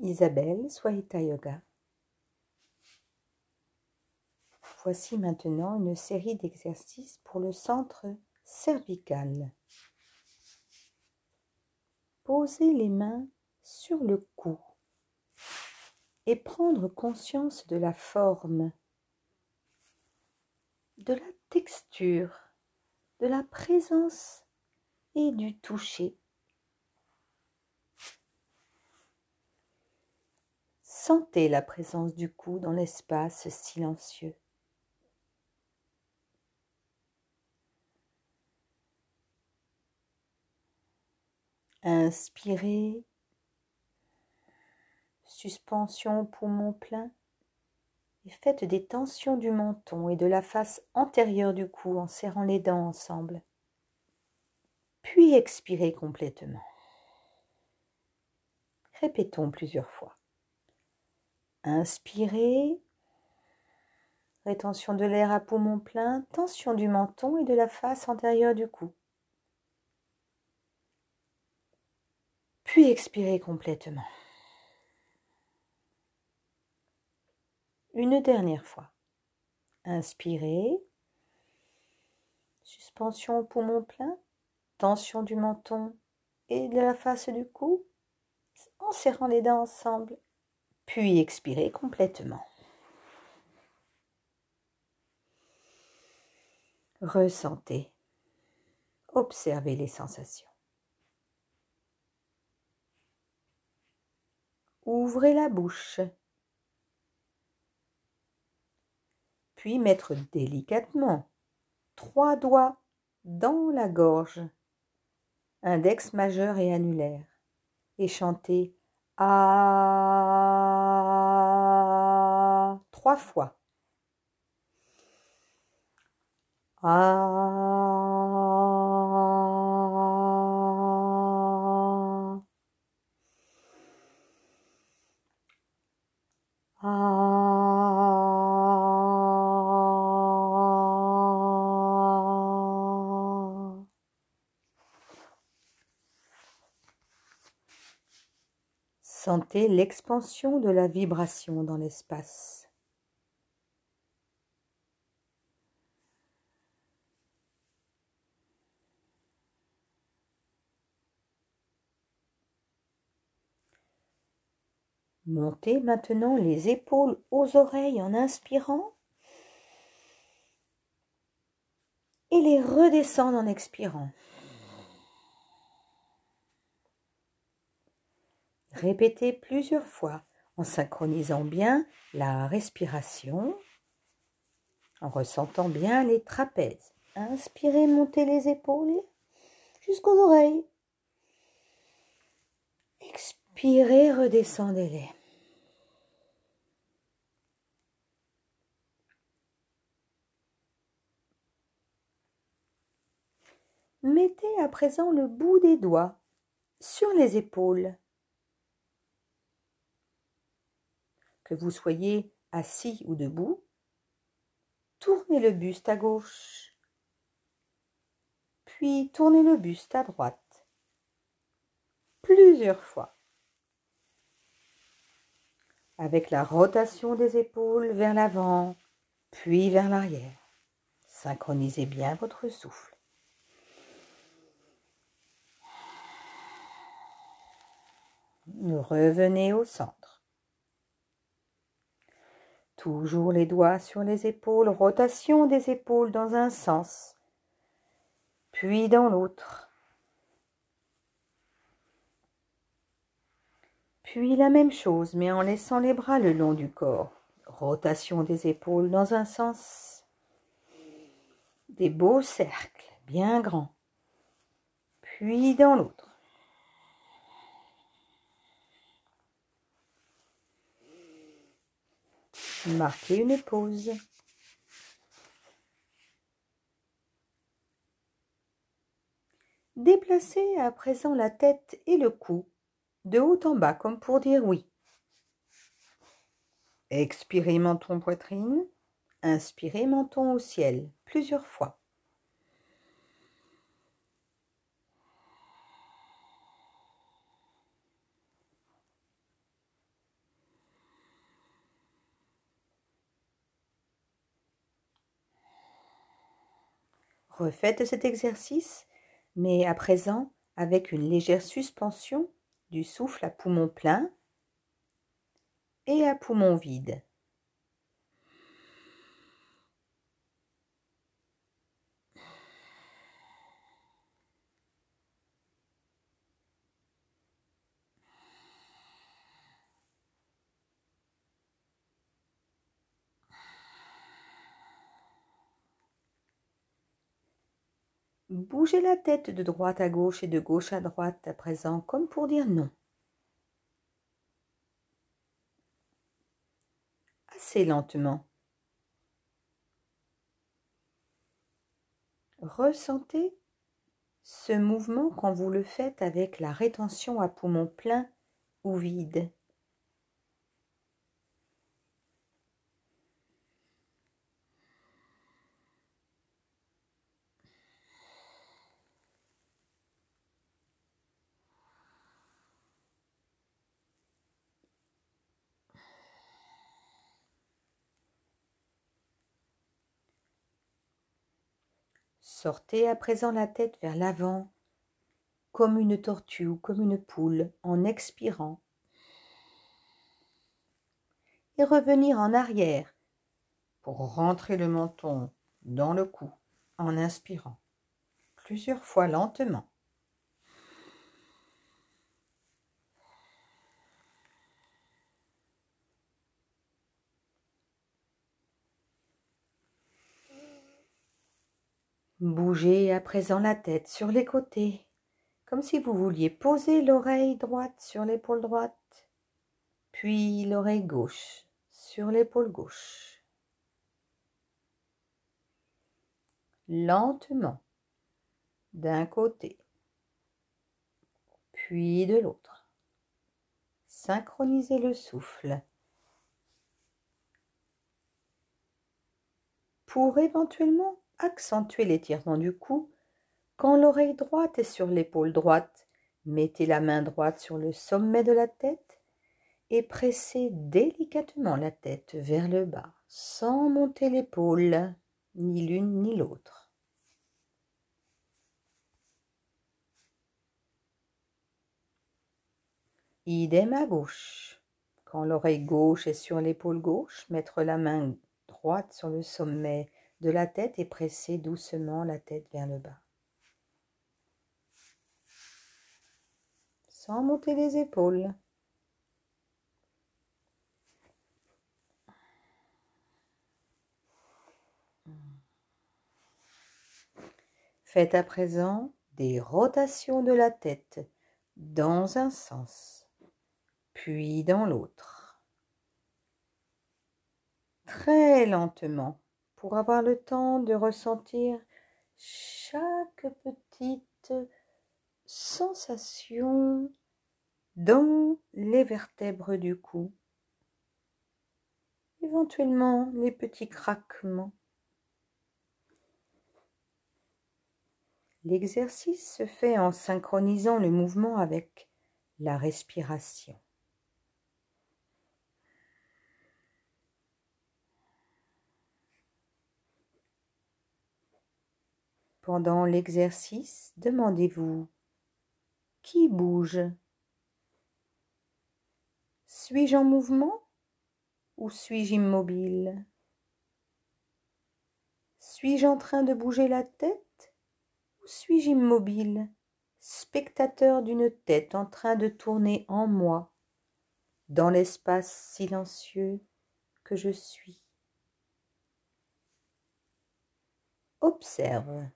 Isabelle Swahita Yoga. Voici maintenant une série d'exercices pour le centre cervical. Posez les mains sur le cou et prendre conscience de la forme, de la texture, de la présence et du toucher. Sentez la présence du cou dans l'espace silencieux. Inspirez, suspension poumon plein et faites des tensions du menton et de la face antérieure du cou en serrant les dents ensemble. Puis expirez complètement. Répétons plusieurs fois. Inspirez. Rétention de l'air à poumon plein, tension du menton et de la face antérieure du cou. Puis expirez complètement. Une dernière fois. Inspirez. Suspension au poumon plein, tension du menton et de la face du cou en serrant les dents ensemble puis expirez complètement. Ressentez, observez les sensations. Ouvrez la bouche, puis mettre délicatement trois doigts dans la gorge, index majeur et annulaire, et chanter à trois fois. Sentez l'expansion de la vibration dans l'espace. Montez maintenant les épaules aux oreilles en inspirant et les redescendre en expirant. Répétez plusieurs fois en synchronisant bien la respiration, en ressentant bien les trapèzes. Inspirez, montez les épaules jusqu'aux oreilles. Expirez, redescendez-les. Mettez à présent le bout des doigts sur les épaules que vous soyez assis ou debout, tournez le buste à gauche, puis tournez le buste à droite, plusieurs fois, avec la rotation des épaules vers l'avant, puis vers l'arrière. Synchronisez bien votre souffle. Revenez au centre. Toujours les doigts sur les épaules, rotation des épaules dans un sens, puis dans l'autre. Puis la même chose, mais en laissant les bras le long du corps. Rotation des épaules dans un sens. Des beaux cercles, bien grands. Puis dans l'autre. Marquez une pause. Déplacez à présent la tête et le cou de haut en bas comme pour dire oui. Expirez menton poitrine, inspirez menton au ciel plusieurs fois. Refaites cet exercice, mais à présent avec une légère suspension du souffle à poumon plein et à poumon vide. Bougez la tête de droite à gauche et de gauche à droite à présent, comme pour dire non. Assez lentement. Ressentez ce mouvement quand vous le faites avec la rétention à poumon plein ou vide. Sortez à présent la tête vers l'avant, comme une tortue ou comme une poule, en expirant. Et revenir en arrière pour rentrer le menton dans le cou en inspirant, plusieurs fois lentement. Bougez à présent la tête sur les côtés, comme si vous vouliez poser l'oreille droite sur l'épaule droite, puis l'oreille gauche sur l'épaule gauche. Lentement, d'un côté, puis de l'autre. Synchronisez le souffle. Pour éventuellement accentuez l'étirement du cou. Quand l'oreille droite est sur l'épaule droite, mettez la main droite sur le sommet de la tête et pressez délicatement la tête vers le bas, sans monter l'épaule, ni l'une ni l'autre. Idem à gauche. Quand l'oreille gauche est sur l'épaule gauche, mettre la main droite sur le sommet de la tête et presser doucement la tête vers le bas. Sans monter les épaules. Faites à présent des rotations de la tête dans un sens, puis dans l'autre. Très lentement pour avoir le temps de ressentir chaque petite sensation dans les vertèbres du cou, éventuellement les petits craquements. L'exercice se fait en synchronisant le mouvement avec la respiration. Pendant l'exercice, demandez-vous qui bouge? Suis-je en mouvement ou suis-je immobile? Suis-je en train de bouger la tête ou suis-je immobile, spectateur d'une tête en train de tourner en moi, dans l'espace silencieux que je suis. Observe.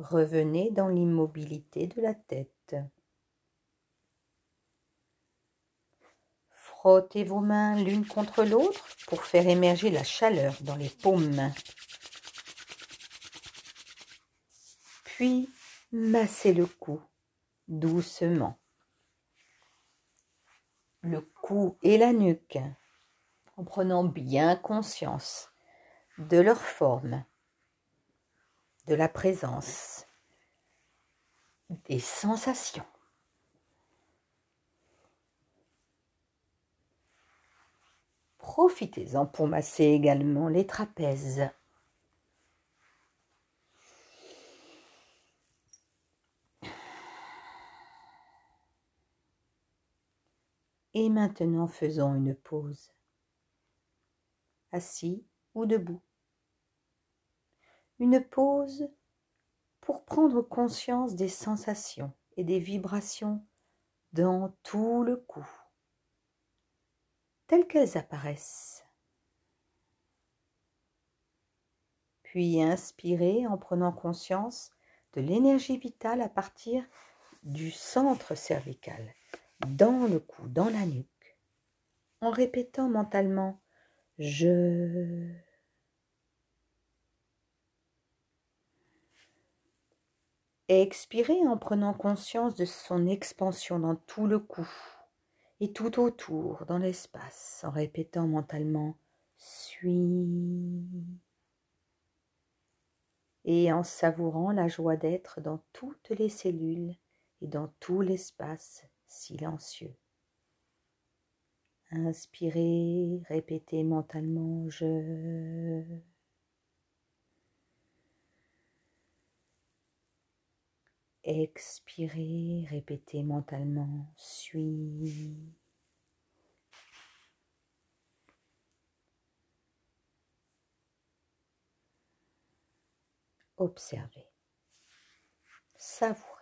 Revenez dans l'immobilité de la tête. Frottez vos mains l'une contre l'autre pour faire émerger la chaleur dans les paumes. Puis massez le cou doucement. Le cou et la nuque en prenant bien conscience de leur forme de la présence des sensations. Profitez-en pour masser également les trapèzes. Et maintenant faisons une pause, assis ou debout. Une pause pour prendre conscience des sensations et des vibrations dans tout le cou, telles qu'elles apparaissent. Puis inspirez en prenant conscience de l'énergie vitale à partir du centre cervical dans le cou, dans la nuque, en répétant mentalement je. Expirez en prenant conscience de son expansion dans tout le cou et tout autour dans l'espace, en répétant mentalement suis et en savourant la joie d'être dans toutes les cellules et dans tout l'espace silencieux. Inspirez, répétez mentalement je. Expirez, répétez mentalement suis. Observez, savourez.